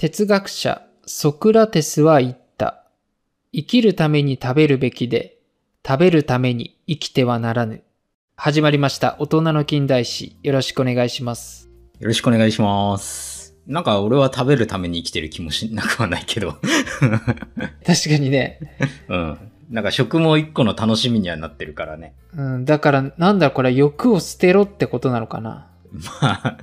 哲学者ソクラテスは言った。生きるために食べるべきで、食べるために生きてはならぬ。始まりました。大人の近代史。よろしくお願いします。よろしくお願いします。なんか俺は食べるために生きてる気もしなくはないけど。確かにね。うん。なんか食も一個の楽しみにはなってるからね。うん、だから、なんだこれ、欲を捨てろってことなのかな。まあ、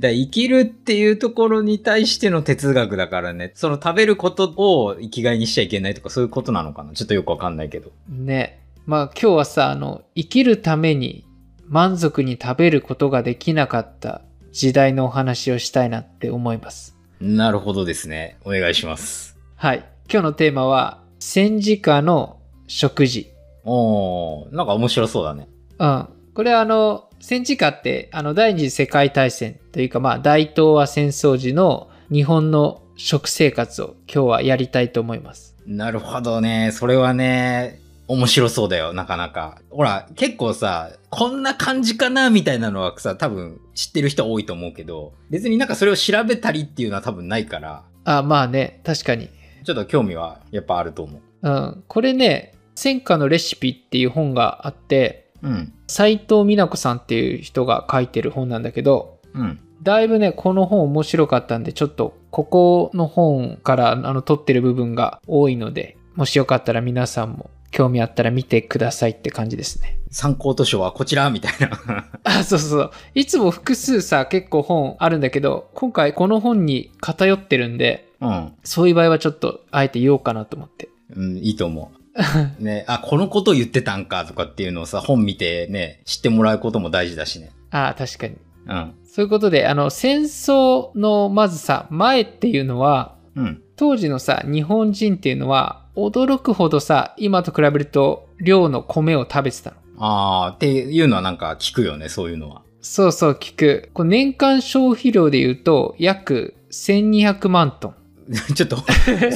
だ生きるっていうところに対しての哲学だからね。その食べることを生きがいにしちゃいけないとかそういうことなのかなちょっとよくわかんないけど。ね。まあ今日はさ、あの、生きるために満足に食べることができなかった時代のお話をしたいなって思います。なるほどですね。お願いします。はい。今日のテーマは、戦時下の食事。おー、なんか面白そうだね。うん。これはあの、戦時下って、あの、第二次世界大戦というか、まあ、大東亜戦争時の日本の食生活を今日はやりたいと思います。なるほどね。それはね、面白そうだよ、なかなか。ほら、結構さ、こんな感じかなみたいなのはさ、多分知ってる人多いと思うけど、別になんかそれを調べたりっていうのは多分ないから、あ、まあね、確かに。ちょっと興味はやっぱあると思う。うん。これね、戦火のレシピっていう本があって、うん。斉藤美奈子さんっていう人が書いてる本なんだけど、うん。だいぶね、この本面白かったんで、ちょっとここの本からあの取ってる部分が多いので、もしよかったら皆さんも興味あったら見てくださいって感じですね。参考図書はこちらみたいな。あ、そうそうそう。いつも複数さ、結構本あるんだけど、今回この本に偏ってるんで、うん。そういう場合はちょっとあえて言おうかなと思って。うん、いいと思う。ね、あ、このこと言ってたんかとかっていうのをさ、本見てね、知ってもらうことも大事だしね。あ確かに。うん。そういうことで、あの、戦争のまずさ、前っていうのは、うん。当時のさ、日本人っていうのは、驚くほどさ、今と比べると量の米を食べてたの。あー、っていうのはなんか聞くよね、そういうのは。そうそう、聞く。こう年間消費量で言うと、約1200万トン。ちょっと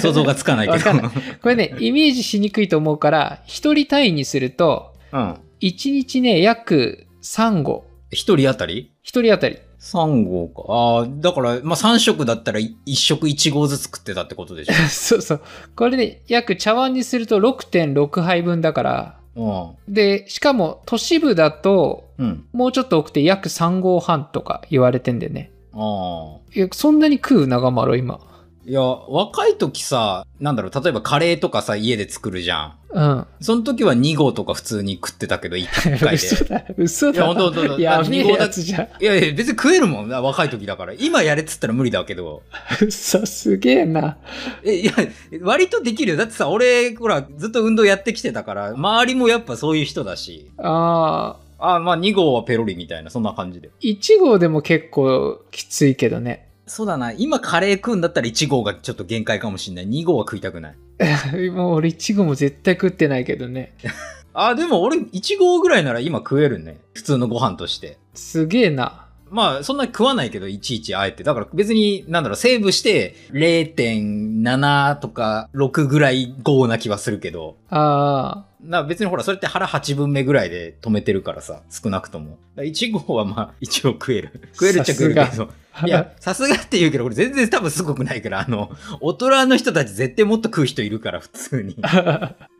想像がつかないけど。これね、イメージしにくいと思うから、一人単位にすると、うん。1日ね、約3合。一人当たり？一人当たり。?3 合か。ああ、だから、まあ、3食だったら1食1合ずつ食ってたってことでし そうそう。これね、約茶碗にすると6.6杯分だから、ょ。で、しかも都市部だと、うん。うん。もうちょっと多くて約3合半とか言われてんでね。ああ。いや、そんなに食う？長丸今。いや、若い時さ、なんだろう、例えばカレーとかさ、家で作るじゃん。うん。その時は2合とか普通に食ってたけど、1回で。嘘だ、嘘だ。いやほんとほんとやべえ二合だやつじゃん。いやいや、別に食えるもん。若い時だから。今やれっつったら無理だけど。嘘すげえな。え、いや、割とできるよ。だってさ、俺、ほら、ずっと運動やってきてたから、周りもやっぱそういう人だし。ああ、あまあ2合はペロリみたいな、そんな感じで。1合でも結構きついけどね。そうだな。今カレー食うんだったら1合がちょっと限界かもしんない。2合は食いたくない。もう俺1合も絶対食ってないけどね。あ、でも俺1合ぐらいなら今食えるね。普通のご飯として。すげえな。まあ、そんなに食わないけど、いちいちあえて。だから別に、なんだろう、セーブして0.7とか6ぐらい合な気はするけど。ああ、な別にほら、それって腹8分目ぐらいで止めてるからさ、少なくとも。1合はまあ、一応食える。食えるっちゃ食えるけさど。いや、さすがって言うけど、これ全然多分すごくないから、あの、大人の人たち絶対もっと食う人いるから、普通に。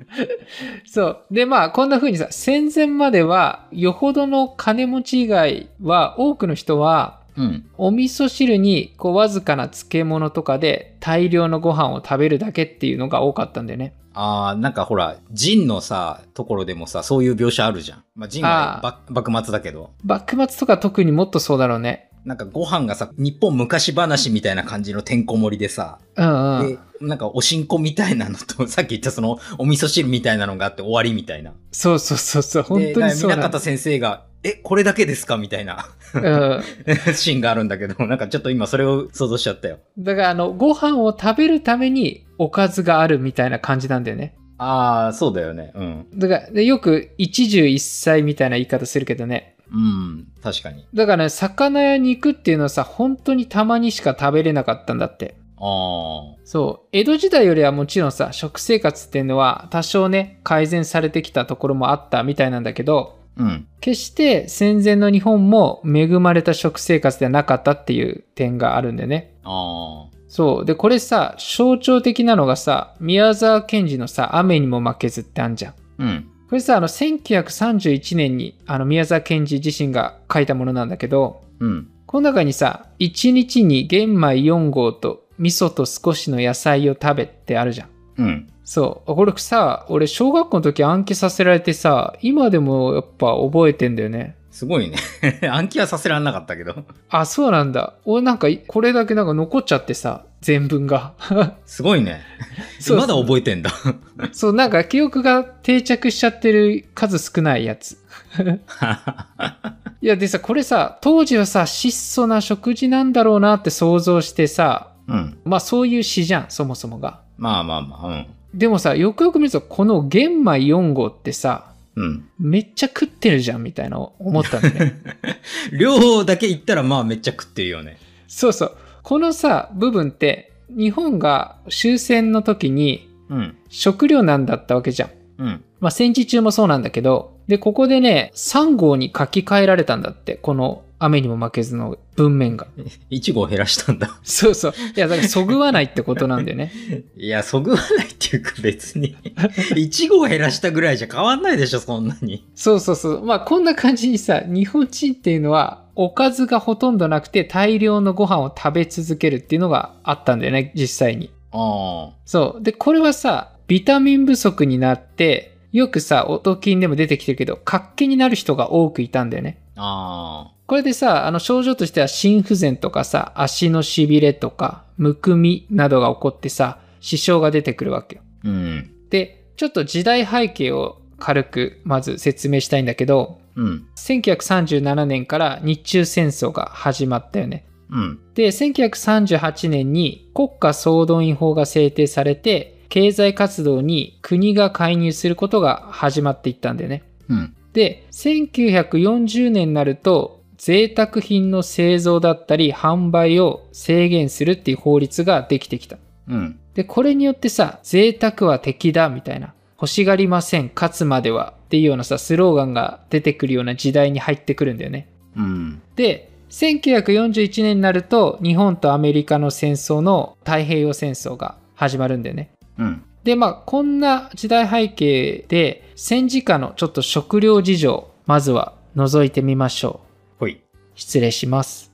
そう。で、まあ、こんな風にさ、戦前までは、よほどの金持ち以外は、多くの人は、うん。お味噌汁に、こう、わずかな漬物とかで、大量のご飯を食べるだけっていうのが多かったんだよね。あー、なんかほら、ジンのさ、ところでもさ、そういう描写あるじゃん。まあ、ジンは幕末だけど。幕末とか特にもっとそうだろうね。なんかご飯がさ、日本昔話みたいな感じのてんこ盛りでさ、うんうん。で、なんかおしんこみたいなのと、さっき言ったそのお味噌汁みたいなのがあって終わりみたいな。そうそうそうそう、本当にそうなか南方先生が、え、これだけですかみたいなの。うん。シーンがあるんだけど、なんかちょっと今それを想像しちゃったよ。だから、あの、ご飯を食べるためにおかずがあるみたいな感じなんだよね。ああ、そうだよね。うん。だから、でよく一汁一菜みたいな言い方するけどね。うん、確かに。だからね、魚や肉っていうのはさ、本当にたまにしか食べれなかったんだって。あそう。江戸時代よりはもちろんさ、食生活っていうのは多少ね、改善されてきたところもあったみたいなんだけど、あ、うん。決して戦前の日本も恵まれた食生活ではなかったっていう点があるんでね。ああ、そう。で、これさ、象徴的なのがさ、宮沢賢治のさ、雨にも負けずってあんじゃん。うん。これさ、あの、1931年に、あの、宮沢賢治自身が書いたものなんだけど、うん。この中にさ、1日に玄米4合と味噌と少しの野菜を食べってあるじゃん。うん。そう。これさ、俺、小学校の時暗記させられてさ、今でもやっぱ覚えてんだよね。すごいね。暗記はさせらんなかったけど。あ、そうなんだ。俺なんか、これだけなんか残っちゃってさ、全文が。すごいね。そうまだ覚えてんだ。そう、なんか記憶が定着しちゃってる数少ないやつ。いや、でさ、これさ、当時はさ、質素な食事なんだろうなって想像してさ、うん。まあそういう詩じゃん、そもそもが。まあまあまあ、うん。でもさ、よくよく見ると、この玄米4合ってさ、うん。めっちゃ食ってるじゃん、みたいな思ったんだね。量だけ言ったらまあめっちゃ食ってるよね。そうそう。このさ、部分って、日本が終戦の時にうん。食糧難だったわけじゃん。うん。まあ戦時中もそうなんだけど、で、ここでね、3号に書き換えられたんだって、この雨にも負けずの文面が。1号減らしたんだ。そうそう。いや、だからそぐわないってことなんだよね。いや、そぐわないっていうか別に。1号減らしたぐらいじゃ変わんないでしょ、そんなに。そうそうそう。まあこんな感じにさ、日本人っていうのは、おかずがほとんどなくて大量のご飯を食べ続けるっていうのがあったんだよね、実際に。ああ。そう。で、これはさ、ビタミン不足になって、よくさ、音筋でも出てきてるけど、活気になる人が多くいたんだよね。ああ。これでさ、あの症状としては心不全とかさ、足のしびれとか、むくみなどが起こってさ、支障が出てくるわけよ。うん。で、ちょっと時代背景を軽くまず説明したいんだけど、うん。1937年から日中戦争が始まったよね。うん。で、1938年に国家総動員法が制定されて、経済活動に国が介入することが始まっていったんだよね。うん。で、1940年になると、贅沢品の製造だったり販売を制限するっていう法律ができてきた。うん。で、これによってさ、贅沢は敵だみたいな、欲しがりません、勝つまではっていうようなさ、スローガンが出てくるような時代に入ってくるんだよね。うん。で、1941年になると、日本とアメリカの戦争の太平洋戦争が始まるんだよね。うん。で、まあ、こんな時代背景で、戦時下のちょっと食料事情、まずは覗いてみましょう。失礼します。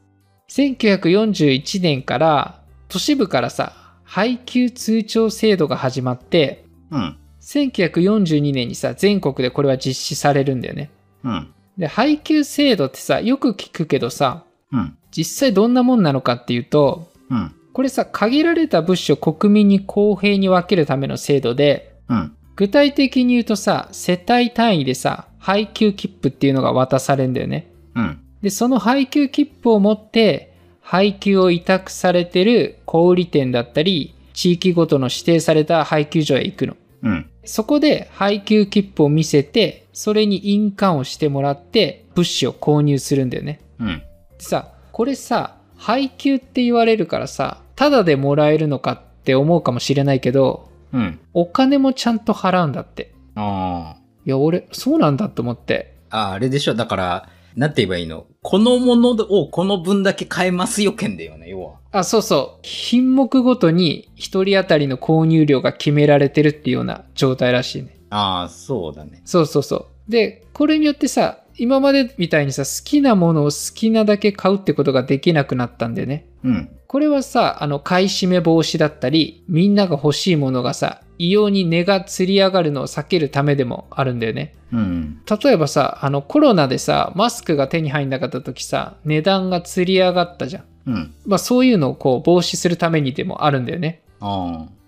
1941年から都市部からさ、配給通帳制度が始まって、うん。1942年にさ、全国でこれは実施されるんだよね。うん。で、配給制度ってさ、よく聞くけどさ、うん。実際どんなもんなのかっていうと、うん。これさ、限られた物資を国民に公平に分けるための制度で、うん。具体的に言うとさ、世帯単位でさ、配給切符っていうのが渡されるんだよね。うん。で、その配給切符を持って、配給を委託されてる小売店だったり、地域ごとの指定された配給所へ行くの。うん。そこで配給切符を見せて、それに印鑑をしてもらって、物資を購入するんだよね。うん。でさ、これさ、配給って言われるからさ、ただでもらえるのかって思うかもしれないけど、うん。お金もちゃんと払うんだって。あいや、俺、そうなんだと思って。あ。あ、あれでしょ。だから、なんて言えばいいの？このものをこの分だけ買えますよ券だよね、要は。あ、そうそう。品目ごとに一人当たりの購入量が決められてるっていうような状態らしいね。ああ、そうだね。そうそうそう。で、これによってさ、今までみたいにさ、好きなものを好きなだけ買うってことができなくなったんでね。うん。これはさ、あの、買い占め防止だったり、みんなが欲しいものがさ、異様に値が吊り上がるのを避けるためでもあるんだよね。うん。例えばさ、あの、コロナでさ、マスクが手に入んなかった時さ、値段が吊り上がったじゃん。うん。まあそういうのをこう防止するためにでもあるんだよね。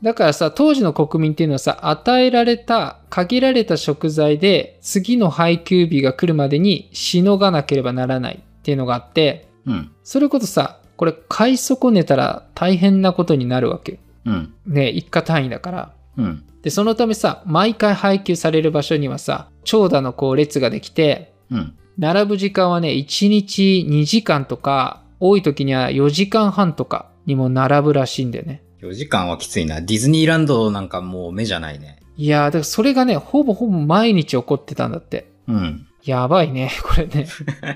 だからさ、当時の国民っていうのはさ、与えられた限られた食材で次の配給日が来るまでにしのがなければならないっていうのがあって、うん。それこそさ、これ買い損ねたら大変なことになるわけよ。うん。ね一家単位だから。うん。で、そのためさ、毎回配給される場所にはさ、長蛇のこう列ができて、うん。並ぶ時間はね、1日2時間とか、多い時には4時間半とかにも並ぶらしいんだよね。4時間はきついな。ディズニーランドなんかもう目じゃないね。いやー、だからそれがね、ほぼほぼ毎日起こってたんだって。うん。やばいね、これね。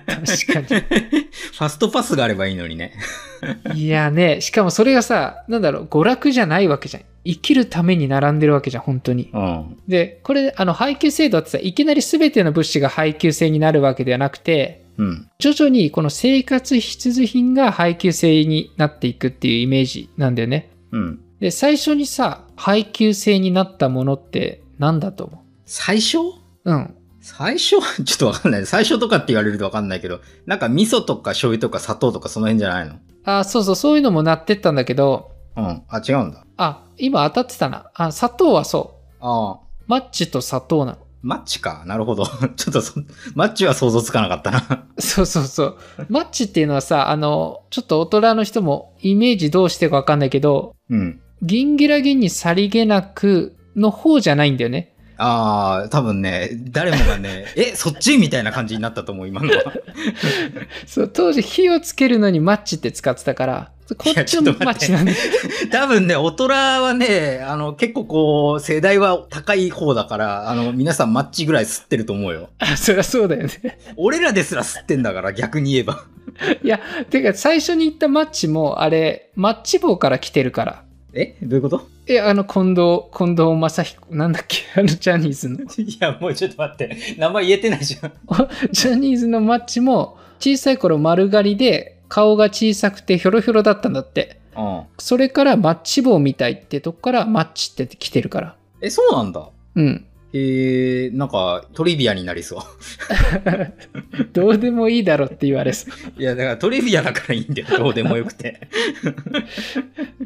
確かに。ファストパスがあればいいのにね。いやね、しかもそれがさ、なんだろう、娯楽じゃないわけじゃん。生きるために並んでるわけじゃん、本当に。うん。で、これ、あの、配給制度ってさ、いきなり全ての物資が配給制になるわけではなくて、うん。徐々にこの生活必需品が配給制になっていくっていうイメージなんだよね。うん。で、最初にさ、配給制になったものって何だと思最初？ううん。最初ちょっとわかんない。最初とかって言われるとわかんないけど、なんか味噌とか醤油とか砂糖とかその辺じゃないの？あ、そうそう、そういうのもなってったんだけど、うん。あ、違うんだ。あ、今当たってたな。あ、砂糖はそう。ああ。マッチと砂糖なの。マッチか？なるほど。ちょっとそ、マッチは想像つかなかったな。そうそうそう。マッチっていうのはさ、あの、ちょっと大人の人もイメージどうしてるかわかんないけど、うん。ギンギラギンにさりげなくの方じゃないんだよね。ああ、多分ね、誰もがね、え、そっちみたいな感じになったと思う、今のは。そう、当時火をつけるのにマッチって使ってたから、こっちもマッチなんだよ。多分ね、大人はね、あの、結構こう、世代は高い方だから、あの、皆さんマッチぐらい吸ってると思うよ。あ、そりゃそうだよね。俺らですら吸ってんだから、逆に言えば。いや、てか最初に言ったマッチも、あれ、マッチ棒から来てるから。え？どういうこと？え、あの、近藤、近藤正彦、なんだっけ あの、ジャニーズの。いや、もうちょっと待って。名前言えてないじゃん。ジャニーズのマッチも、小さい頃丸刈りで、顔が小さくてヒョロヒョロだったんだって。うん。それからマッチ棒みたいってとこからマッチって来てるから。え、そうなんだ。うん。へえ、なんか、トリビアになりそう。どうでもいいだろって言われそう。いや、だからトリビアだからいいんだよ。どうでもよくて。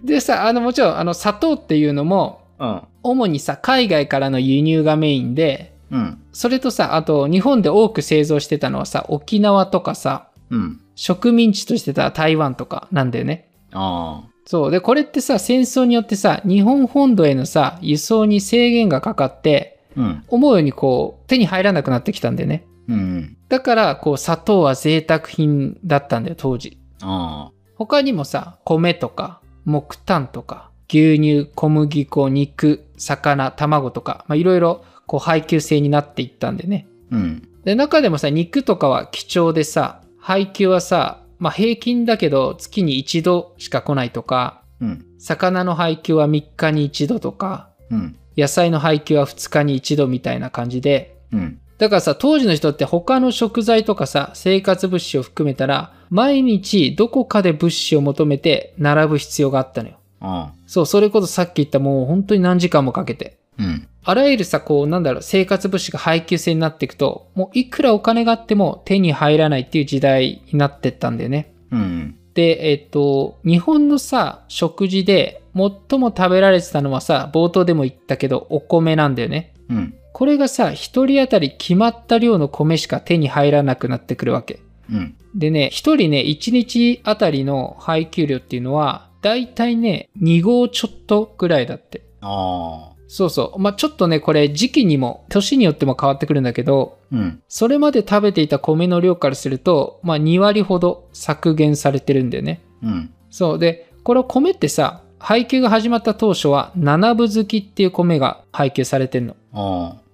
でさ、あの、もちろん、あの、砂糖っていうのも、うん。主にさ、海外からの輸入がメインで、うん。それとさ、あと、日本で多く製造してたのはさ、沖縄とかさ、うん。植民地としてた台湾とかなんだよね。ああ。そう。で、これってさ、戦争によってさ、日本本土へのさ、輸送に制限がかかって、うん。思うようにこう、手に入らなくなってきたんだよね。うん。だから、こう、砂糖は贅沢品だったんだよ、当時。あ他にもさ、米とか、木炭とか、牛乳、小麦粉、肉、魚、卵とか、まあ、いろいろ、配給制になっていったんでね。あ。うん。で、中でもさ、肉とかは貴重でさ、配給はさ、まあ、平均だけど、月に一度しか来ないとか、うん。魚の配給は3日に一度とか、うん。野菜の配給は2日に一度みたいな感じで、うん。だからさ、当時の人って他の食材とかさ、生活物資を含めたら、毎日どこかで物資を求めて並ぶ必要があったのよ。ああ。そう、それこそさっき言ったもう本当に何時間もかけて。うん。あらゆるさ、こう、なんだろう、生活物資が配給制になっていくと、もういくらお金があっても手に入らないっていう時代になってったんだよね。うん。で、えっと、日本のさ、食事で最も食べられてたのはさ、冒頭でも言ったけど、お米なんだよね。うん。これがさ、一人当たり決まった量の米しか手に入らなくなってくるわけ。うん。でね、一人ね、一日あたりの配給量っていうのは、だいたいね、2合ちょっとぐらいだって。ああ。そうそう。まあ、ちょっとね、これ時期にも、年によっても変わってくるんだけど、うん。それまで食べていた米の量からすると、まあ、2割ほど削減されてるんだよね。うん。そう。で、これ米ってさ、配給が始まった当初は、七分月っていう米が配給されてんの。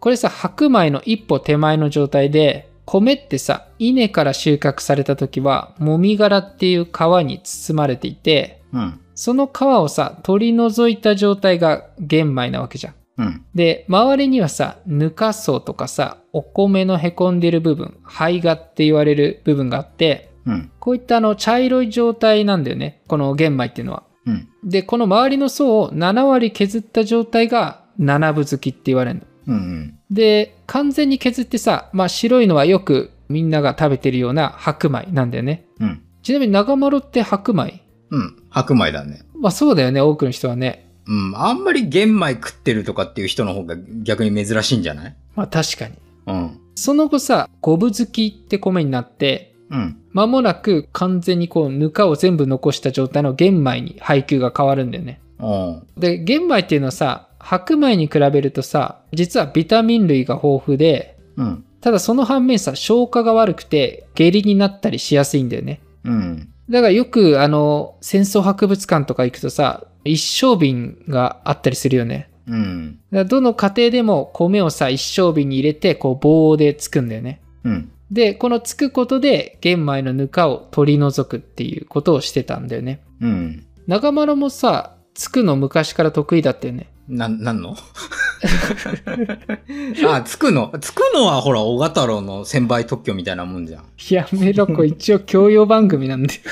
これさ、白米の一歩手前の状態で、米ってさ、稲から収穫された時は、もみ殻っていう皮に包まれていて、うん。その皮をさ、取り除いた状態が玄米なわけじゃん。うん。で、周りにはさ、ぬか層とかさ、お米のへこんでる部分、胚芽って言われる部分があって、うん。こういったあの茶色い状態なんだよね。この玄米っていうのは。うん。で、この周りの層を7割削った状態が七分月って言われるの。うん。で、完全に削ってさ、まあ白いのはよくみんなが食べてるような白米なんだよね。うん。ちなみに長丸って白米？うん。白米だね。まあそうだよね、多くの人はね。うん。あんまり玄米食ってるとかっていう人の方が逆に珍しいんじゃない？まあ確かに。うん。その後さ、五分月って米になって、うん。間もなく完全にこうぬかを全部残した状態の玄米に配給が変わるんだよね。うん。で、玄米っていうのはさ、白米に比べるとさ、実はビタミン類が豊富で、うん。ただその反面さ、消化が悪くて下痢になったりしやすいんだよね。うん。だからよくあの、戦争博物館とか行くとさ、一升瓶があったりするよね。うん。だどの家庭でも米をさ、一升瓶に入れて、こう棒でつくんだよね。うん。で、このつくことで玄米のぬかを取り除くっていうことをしてたんだよね。うん。長丸もさ、つくの昔から得意だったよね。な、なんの？あ、つくの？つくのはほら、小型太郎の1000倍特許みたいなもんじゃん。やめろ、これ一応教養番組なんだよ。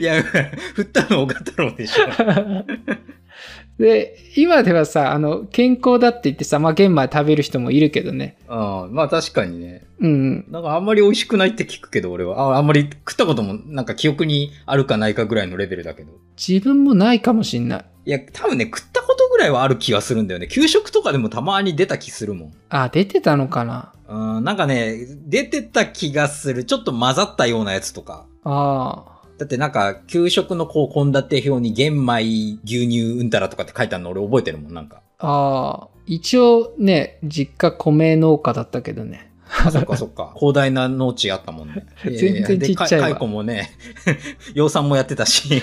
いや、振ったの小型太郎でしょ。で、今ではさ、あの、健康だって言ってさ、まあ玄米食べる人もいるけどね。うん。まあ確かにね。うん。なんかあんまり美味しくないって聞くけど、俺は。ああんまり食ったこともなんか記憶にあるかないかぐらいのレベルだけど。自分もないかもしんない。いや、多分ね、食ったことぐらいはある気がするんだよね。給食とかでもたまに出た気するもん。あ、出てたのかな？うん、なんかね、出てた気がする。ちょっと混ざったようなやつとか。ああ。だってなんか、給食のこう、献立表に玄米、牛乳、うんたらとかって書いてあるの俺覚えてるもん、なんか。ああ。一応ね、実家米農家だったけどね。あ、そっか そっか。広大な農地あったもんね。全然ちっちゃいわでか蚕もね、養蚕もやってたし。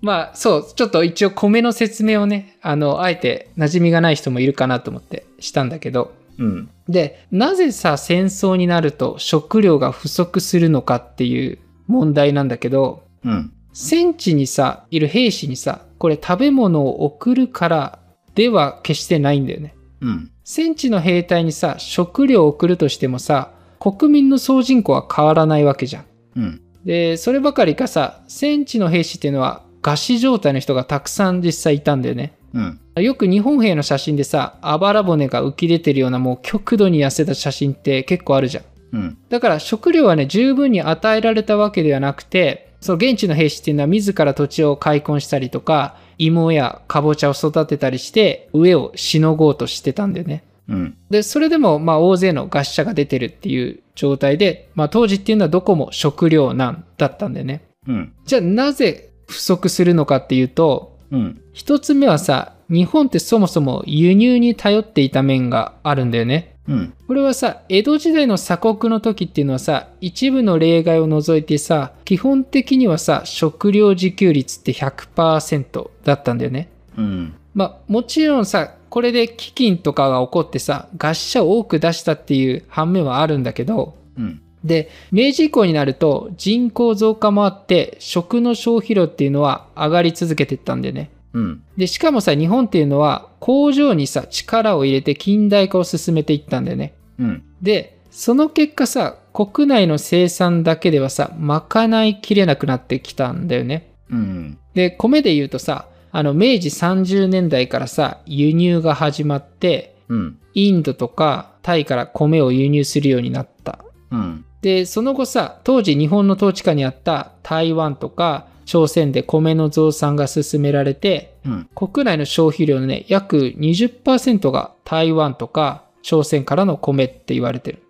まあ、そう、ちょっと一応米の説明をね、あの、あえて馴染みがない人もいるかなと思ってしたんだけど、うん。で、なぜさ、戦争になると食料が不足するのかっていう問題なんだけど、うん。戦地にさ、いる兵士にさ、これ食べ物を送るからでは決してないんだよね。うん。戦地の兵隊にさ、食料を送るとしてもさ、国民の総人口は変わらないわけじゃん。うん。で、そればかりかさ、戦地の兵士っていうのは餓死状態の人がたくさん実際いたんだよね。うん。よく日本兵の写真でさ、あばら骨が浮き出てるようなもう極度に痩せた写真って結構あるじゃん。うん。だから食料はね、十分に与えられたわけではなくて、その現地の兵士っていうのは自ら土地を開墾したりとか、芋やかぼちゃを育てたりして、上をしのごうとしてたんだよね。うん。で、それでも、まあ、大勢の餓死者が出てるっていう状態で、まあ、当時っていうのはどこも食糧難だったんだよね。うん。じゃあ、なぜ不足するのかっていうと、うん。一つ目はさ、日本ってそもそも輸入に頼っていた面があるんだよね。うん。これはさ、江戸時代の鎖国の時っていうのはさ、一部の例外を除いてさ、基本的にはさ、食料自給率って100%だったんだよね。うん。まあ、もちろんさ、これで飢饉とかが起こってさ、餓死者を多く出したっていう反面はあるんだけど、うん。で、明治以降になると人口増加もあって、食の消費量っていうのは上がり続けていったんだよね。うん。で、しかもさ、日本っていうのは工場にさ、力を入れて近代化を進めていったんだよね。うん。で、その結果さ、国内の生産だけではさ、賄いきれなくなってきたんだよね。うん。で、米で言うとさ、あの、明治30年代からさ、輸入が始まって、うん。インドとかタイから米を輸入するようになった。うん。で、その後さ、当時日本の統治下にあった台湾とか朝鮮で米の増産が進められて、うん。国内の消費量のね、約20%が台湾とか朝鮮からの米って言われてる。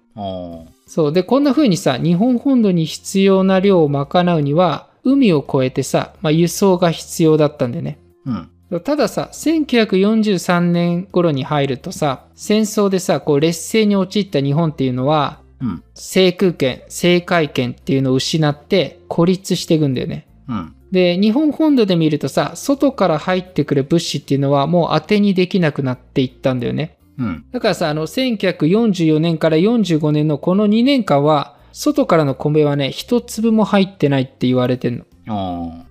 そう。で、こんな風にさ、日本本土に必要な量を賄うには、海を越えてさ、まあ、輸送が必要だったんでね。うん。たださ、1943年頃に入るとさ、戦争でさ、こう劣勢に陥った日本っていうのは、うん。制空権、制海権っていうのを失って孤立していくんだよね。うん。で、日本本土で見るとさ、外から入ってくる物資っていうのはもう当てにできなくなっていったんだよね。うん。だからさ、あの、1944年から45年のこの2年間は、外からの米はね、一粒も入ってないって言われてんの。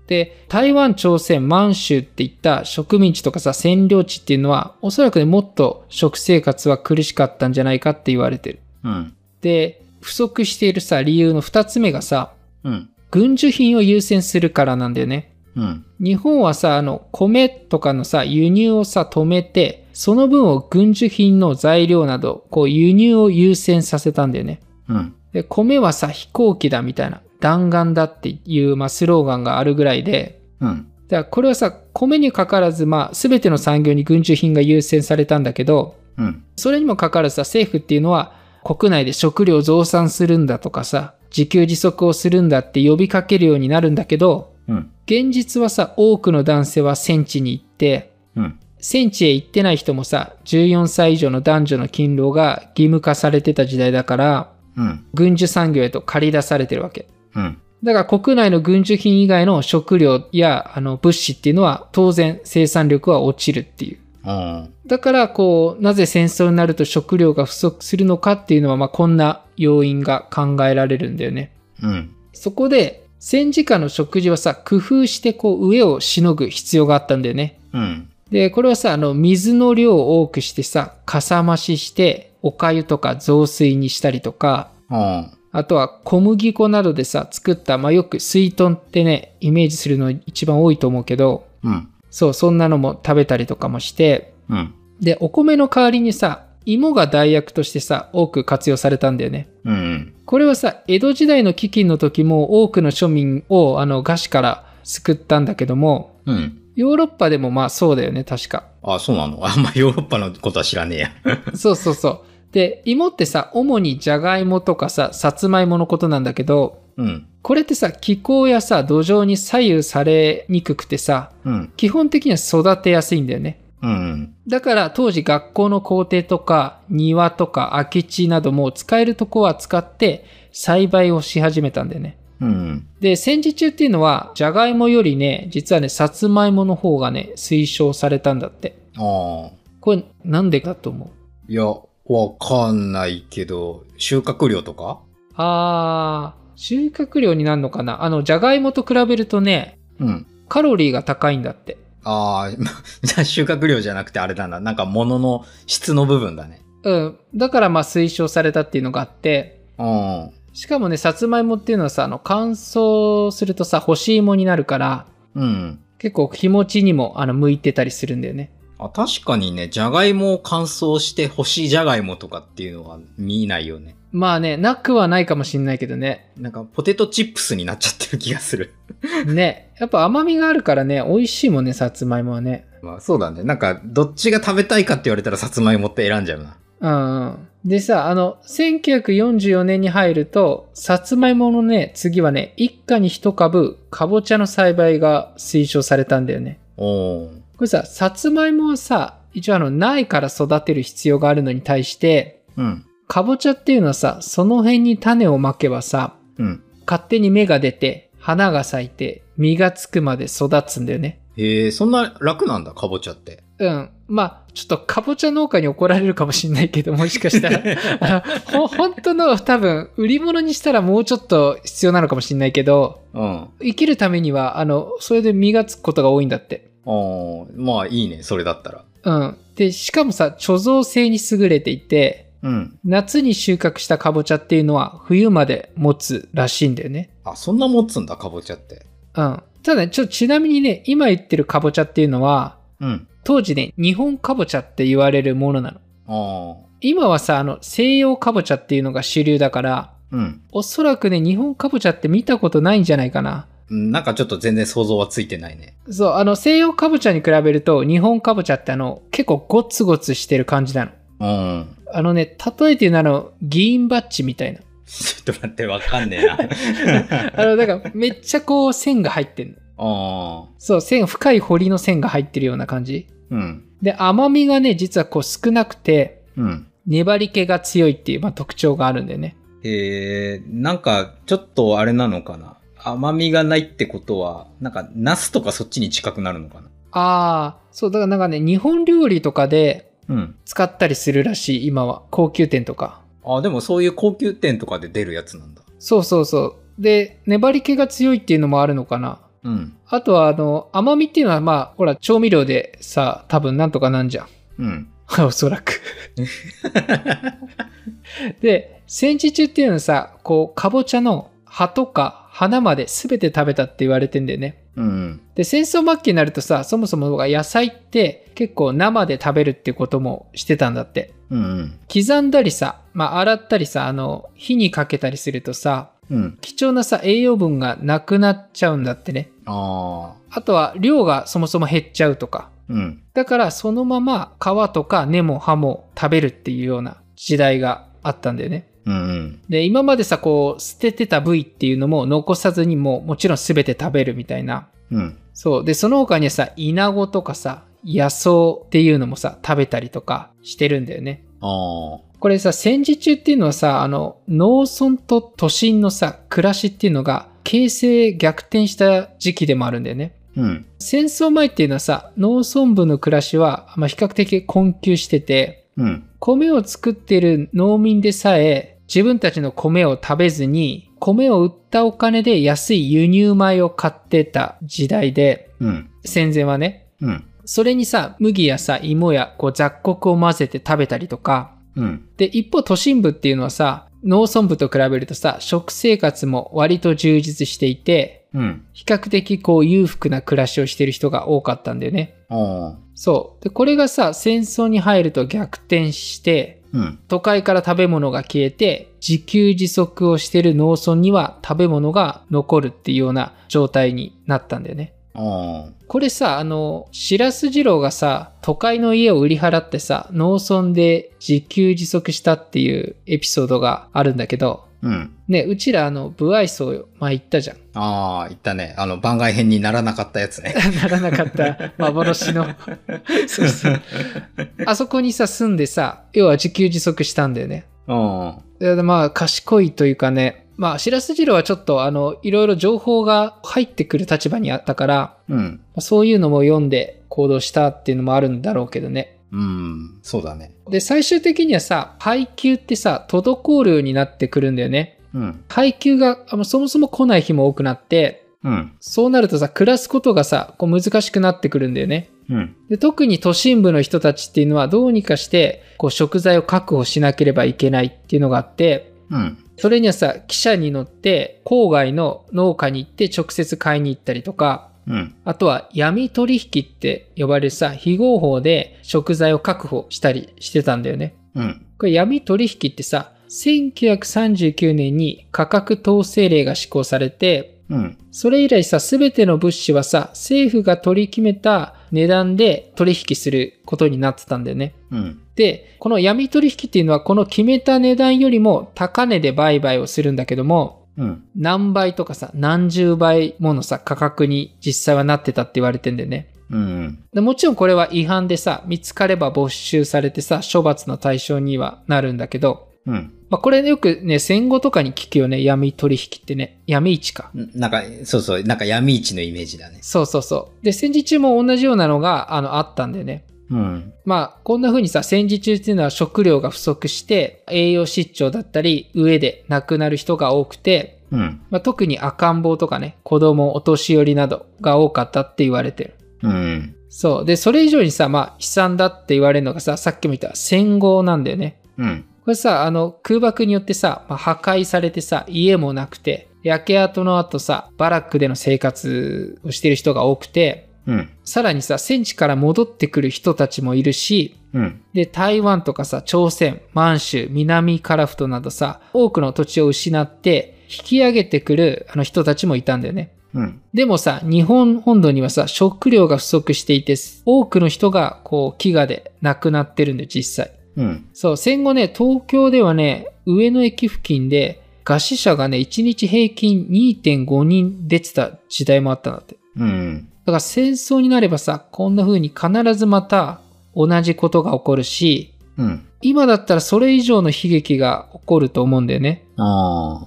で、台湾、朝鮮、満州っていった植民地とかさ、占領地っていうのは、おそらくね、もっと食生活は苦しかったんじゃないかって言われてる。うん。で、不足しているさ、理由の二つ目がさ、うん。軍需品を優先するからなんだよね。うん。日本はさ、あの、米とかのさ、輸入をさ、止めて、その分を軍需品の材料など、こう、輸入を優先させたんだよね。うん。で、米はさ、飛行機だみたいな、弾丸だっていう、まあ、スローガンがあるぐらいで、うん。だからこれはさ、米にかかわらず、まあ、すべての産業に軍需品が優先されたんだけど、うん。それにもかかわらずさ、政府っていうのは、国内で食料増産するんだとかさ、自給自足をするんだって呼びかけるようになるんだけど、うん。現実はさ、多くの男性は戦地に行って、うん。戦地へ行ってない人もさ、14歳以上の男女の勤労が義務化されてた時代だから、うん。軍需産業へと借り出されてるわけ。うん。だから国内の軍需品以外の食料やあの物資っていうのは当然生産力は落ちるっていう。だから、こう、なぜ戦争になると食料が不足するのかっていうのは、まあ、こんな要因が考えられるんだよね。うん。そこで、戦時下の食事はさ、工夫してこう、上をしのぐ必要があったんだよね。うん。で、これはさ、あの、水の量を多くしてさ、かさ増しして、お粥とか雑炊にしたりとか、うん。あとは小麦粉などでさ、作った、まあ、よく水豚ってね、イメージするの一番多いと思うけど、うん。そう、そんなのも食べたりとかもして、うん。で、お米の代わりにさ、芋が代役としてさ、多く活用されたんだよね。うん。これはさ、江戸時代の飢饉の時も多くの庶民をあの餓死から救ったんだけども、うん。ヨーロッパでもまあそうだよね、確か。あ、そうなの？あんまヨーロッパのことは知らねえや。そうそうそう。で、芋ってさ、主にじゃがいもとかさ、さつまいものことなんだけど、うん。これってさ、気候やさ、土壌に左右されにくくてさ、うん。基本的には育てやすいんだよね。うん。だから当時学校の校庭とか庭とか空き地なども使えるとこは使って栽培をし始めたんだよね。うん。で、戦時中っていうのは、じゃがいもよりね、実はね、さつまいもの方がね、推奨されたんだって。ああ。これ、なんでだと思う？いや、わかんないけど、収穫量とか？あー、収穫量になるのかな？あの、じゃがいもと比べるとね、うん。カロリーが高いんだって。ああ、じゃあ収穫量じゃなくてあれだな。なんか物の質の部分だね。うん。だからまあ推奨されたっていうのがあって、うん。しかもね、さつまいもっていうのはさ、あの、乾燥するとさ、干し芋になるから、うん。結構日持ちにも、あの、向いてたりするんだよね。あ確かにね、じゃがいもを乾燥して干しじゃがいもとかっていうのは見ないよね。まあね、なくはないかもしんないけどね。なんかポテトチップスになっちゃってる気がする。ね。やっぱ甘みがあるからね、美味しいもんね、さつまいもはね。まあそうだね。なんかどっちが食べたいかって言われたらさつまいもって選んじゃうな。うんうん。でさ、あの、1944年に入ると、さつまいものね、次はね、一家に一株、かぼちゃの栽培が推奨されたんだよね。おー。これさ、さつまいもはさ、一応あの、苗から育てる必要があるのに対して、うん。かぼちゃっていうのはさ、その辺に種をまけばさ、うん。勝手に芽が出て、花が咲いて、実がつくまで育つんだよね。へえ、そんな楽なんだ、かぼちゃって。うん。まあ、ちょっとかぼちゃ農家に怒られるかもしんないけど、もしかしたら、あの、ほ、本当の多分、売り物にしたらもうちょっと必要なのかもしんないけど、うん。生きるためには、あの、それで実がつくことが多いんだって。おーまあいいね、それだったら。うん。で、しかもさ、貯蔵性に優れていて、うん。夏に収穫したかぼちゃっていうのは冬まで持つらしいんだよね。あ、そんな持つんだ、かぼちゃって。うん。ただね、ちょ、ちなみにね、今言ってるかぼちゃっていうのは、うん。当時ね、日本かぼちゃって言われるものなの。ああ。今はさ、あの、西洋かぼちゃっていうのが主流だから、うん。おそらくね、日本かぼちゃって見たことないんじゃないかな。うんなんかちょっと全然想像はついてないね。そう、あの、西洋かぼちゃに比べると、日本かぼちゃってあの、結構ゴツゴツしてる感じなの。うん。あのね、例えて言うのはあの、議員バッジみたいな。ちょっと待って、わかんねえな。あの、だから、めっちゃこう、線が入ってんの。ああ。そう、線、深い彫りの線が入ってるような感じ。うん。で、甘みがね、実はこう少なくて、うん。粘り気が強いっていう、まあ、特徴があるんだよね。えー、なんか、ちょっとあれなのかな。甘みがないってことは、なんか、ナスとかそっちに近くなるのかな？ああ、そう、だからなんかね、日本料理とかでうん。使ったりするらしい、今は。高級店とか。あ、でもそういう高級店とかで出るやつなんだ。そうそうそう。で、粘り気が強いっていうのもあるのかな。うん。あとは、あの、甘みっていうのは、まあ、ほら、調味料でさ、多分なんとかなんじゃん。うん。おそらく。で、戦時中っていうのはさ、こう、かぼちゃの葉とか花まで全て食べたって言われてんだよね。うん。で、戦争末期になるとさ、そもそも野菜って結構生で食べるってこともしてたんだって。うん。刻んだりさ、まあ、洗ったりさ、あの、火にかけたりするとさ、うん。貴重なさ、栄養分がなくなっちゃうんだってね。ああ。あとは量がそもそも減っちゃうとか。うん。だからそのまま皮とか根も葉も食べるっていうような時代があったんだよね。うんうん。で、今までさ、こう、捨ててた部位っていうのも残さずにもうもちろん全て食べるみたいな。うん。そう。で、その他にはさ、イナゴとかさ、野草っていうのもさ、食べたりとかしてるんだよね。ああ。これさ、戦時中っていうのはさ、あの、農村と都心のさ、暮らしっていうのが、形勢逆転した時期でもあるんだよね。うんうん。戦争前っていうのはさ、農村部の暮らしは、まあ、比較的困窮してて、うん。米を作っている農民でさえ、自分たちの米を食べずに、米を売ったお金で安い輸入米を買ってた時代で、うん。戦前はね。うん。それにさ、麦やさ、芋やこう雑穀を混ぜて食べたりとか、うん。で、一方都心部っていうのはさ、農村部と比べるとさ、食生活も割と充実していて、うん。比較的こう裕福な暮らしをしてる人が多かったんだよね。そう。で、これがさ、戦争に入ると逆転して、うん。都会から食べ物が消えて、自給自足をしてる農村には食べ物が残るっていうような状態になったんだよね。これさ、あの、白洲二郎がさ、都会の家を売り払ってさ、農村で自給自足したっていうエピソードがあるんだけど、うん。ね、うちらあの、部愛想前言ったじゃん。ああ、言ったね。あの、番外編にならなかったやつね。ならなかった幻の。そうそう。あそこにさ、住んでさ、要は自給自足したんだよね。うん。でまあ、賢いというかね、まあ、白洲次郎はちょっと、あの、いろいろ情報が入ってくる立場にあったから、うん。そういうのも読んで行動したっていうのもあるんだろうけどね。うん。そうだね。で、最終的にはさ、配給ってさ、滞るようになってくるんだよね。うん。配給があのそもそも来ない日も多くなって、うん。そうなるとさ、暮らすことがさ、こう難しくなってくるんだよね。うん。で特に都心部の人たちっていうのはどうにかしてこう食材を確保しなければいけないっていうのがあってうん。それにはさ汽車に乗って郊外の農家に行って直接買いに行ったりとかうん。あとは闇取引って呼ばれるさ非合法で食材を確保したりしてたんだよねうん。これ闇取引ってさ1939年に価格統制令が施行されてうん。それ以来さ、すべての物資はさ、政府が取り決めた値段で取引することになってたんだよね。うん。で、この闇取引っていうのはこの決めた値段よりも高値で売買をするんだけども、うん。何倍とかさ、何十倍ものさ、価格に実際はなってたって言われてんだよね。うん。でもちろんこれは違反でさ、見つかれば没収されてさ、処罰の対象にはなるんだけど、うん。まあこれよくね、戦後とかに聞くよね、闇取引ってね。闇市か。なんか、そうそう、なんか闇市のイメージだね。そうそうそう。で、戦時中も同じようなのが、あの、あったんだよね。うん。まあ、こんな風にさ、戦時中っていうのは食料が不足して、栄養失調だったり、上で亡くなる人が多くて、うん。まあ、特に赤ん坊とかね、子供、お年寄りなどが多かったって言われてる。うん。そう。で、それ以上にさ、まあ、悲惨だって言われるのがさ、さっきも言った戦後なんだよね。うん。これさ、あの、空爆によってさ、まあ、破壊されてさ、家もなくて、焼け跡の後さ、バラックでの生活をしてる人が多くて、うん。さらにさ、戦地から戻ってくる人たちもいるし、うん。で、台湾とかさ、朝鮮、満州、南カラフトなどさ、多くの土地を失って、引き上げてくるあの人たちもいたんだよね。うん。でもさ、日本本土にはさ、食料が不足していて、多くの人が、こう、飢餓で亡くなってるんだよ、実際。うん。そう、戦後ね、東京ではね、上野駅付近で、餓死者がね、1日平均2.5人出てた時代もあったんだって。うん。だから戦争になればさ、こんな風に必ずまた同じことが起こるし、うん。今だったらそれ以上の悲劇が起こると思うんだよね。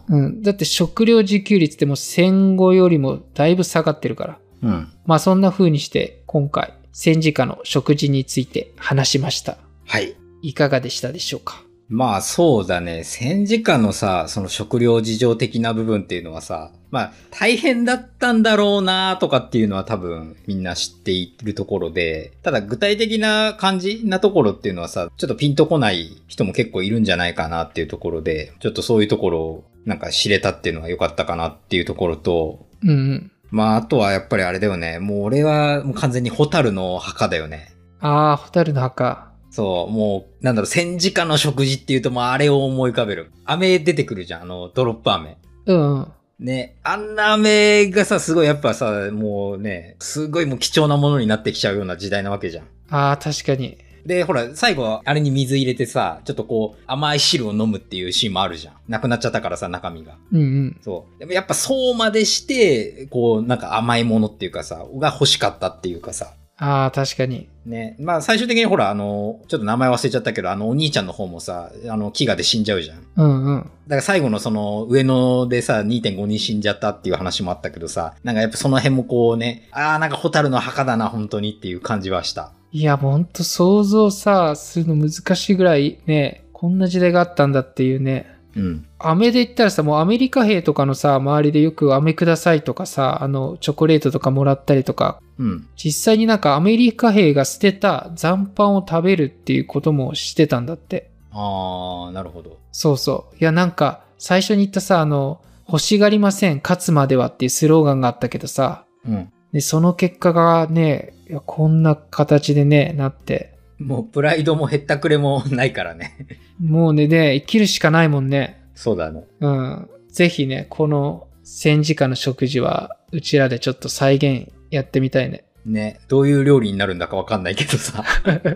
うん。だって食料自給率ってもう戦後よりもだいぶ下がってるから。うん。まあそんな風にして今回戦時下の食事について話しました。はい。いかがでしたでしょうか？まあそうだね。戦時下のさ、その食料事情的な部分っていうのはさ、まあ大変だったんだろうなとかっていうのは多分みんな知っているところで、ただ具体的な感じなところっていうのはさ、ちょっとピンとこない人も結構いるんじゃないかなっていうところで、ちょっとそういうところをなんか知れたっていうのは良かったかなっていうところと、うんうん。まああとはやっぱりあれだよね。もう俺はもう完全にホタルの墓だよね。ああ、ホタルの墓。そう、もう、なんだろう、戦時下の食事っていうと、もうあれを思い浮かべる。飴出てくるじゃん、あの、ドロップ飴。うんうん。ね、あんな飴がさ、すごいやっぱさ、もうね、すごいもう貴重なものになってきちゃうような時代なわけじゃん。ああ、確かに。で、ほら、最後はあれに水入れてさ、ちょっとこう、甘い汁を飲むっていうシーンもあるじゃん。なくなっちゃったからさ、中身が。うんうん。そう。でもやっぱそうまでして、こう、なんか甘いものっていうかさ、が欲しかったっていうかさ。ああ、確かに。ね。まあ最終的にほら、あの、ちょっと名前忘れちゃったけど、あのお兄ちゃんの方もさ、あの、飢餓で死んじゃうじゃん。だうんうん。から最後のその上野でさ、2.5人死んじゃったっていう話もあったけどさ、なんかやっぱその辺もこうね、ああ、なんかホタルの墓だな、本当にっていう感じはした。いや、ほんと想像さ、するの難しいぐらいね、こんな時代があったんだっていうね。うん。飴で言ったらさ、もうアメリカ兵とかのさ、周りでよく飴くださいとかさ、あの、チョコレートとかもらったりとか、うん。実際になんかアメリカ兵が捨てた残飯を食べるっていうこともしてたんだって。ああ、なるほど。そうそう。いや、なんか、最初に言ったさ、あの、欲しがりません、勝つまではっていうスローガンがあったけどさ、うん。で、その結果がね、こんな形でね、なって、もうプライドもへったくれもないからね。もうね、ね、生きるしかないもんね。そうだね。うん。ぜひね、この戦時下の食事は、うちらでちょっと再現やってみたいね。ね。どういう料理になるんだかわかんないけどさ。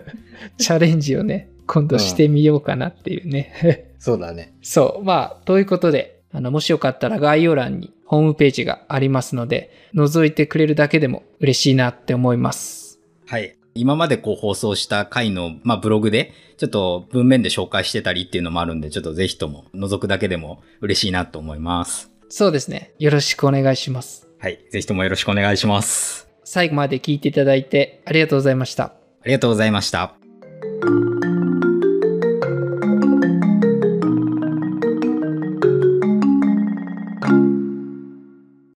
チャレンジをね、今度してみようかなっていうね。そうだね。そう。まあ、ということで、あの、もしよかったら概要欄にホームページがありますので、覗いてくれるだけでも嬉しいなって思います。はい。今までこう放送した回の、まあ、ブログで、ちょっと文面で紹介してたりっていうのもあるんで、ちょっとぜひとも覗くだけでも嬉しいなと思います。そうですね。よろしくお願いします。はい。ぜひともよろしくお願いします。最後まで聞いていただいてありがとうございました。ありがとうございました。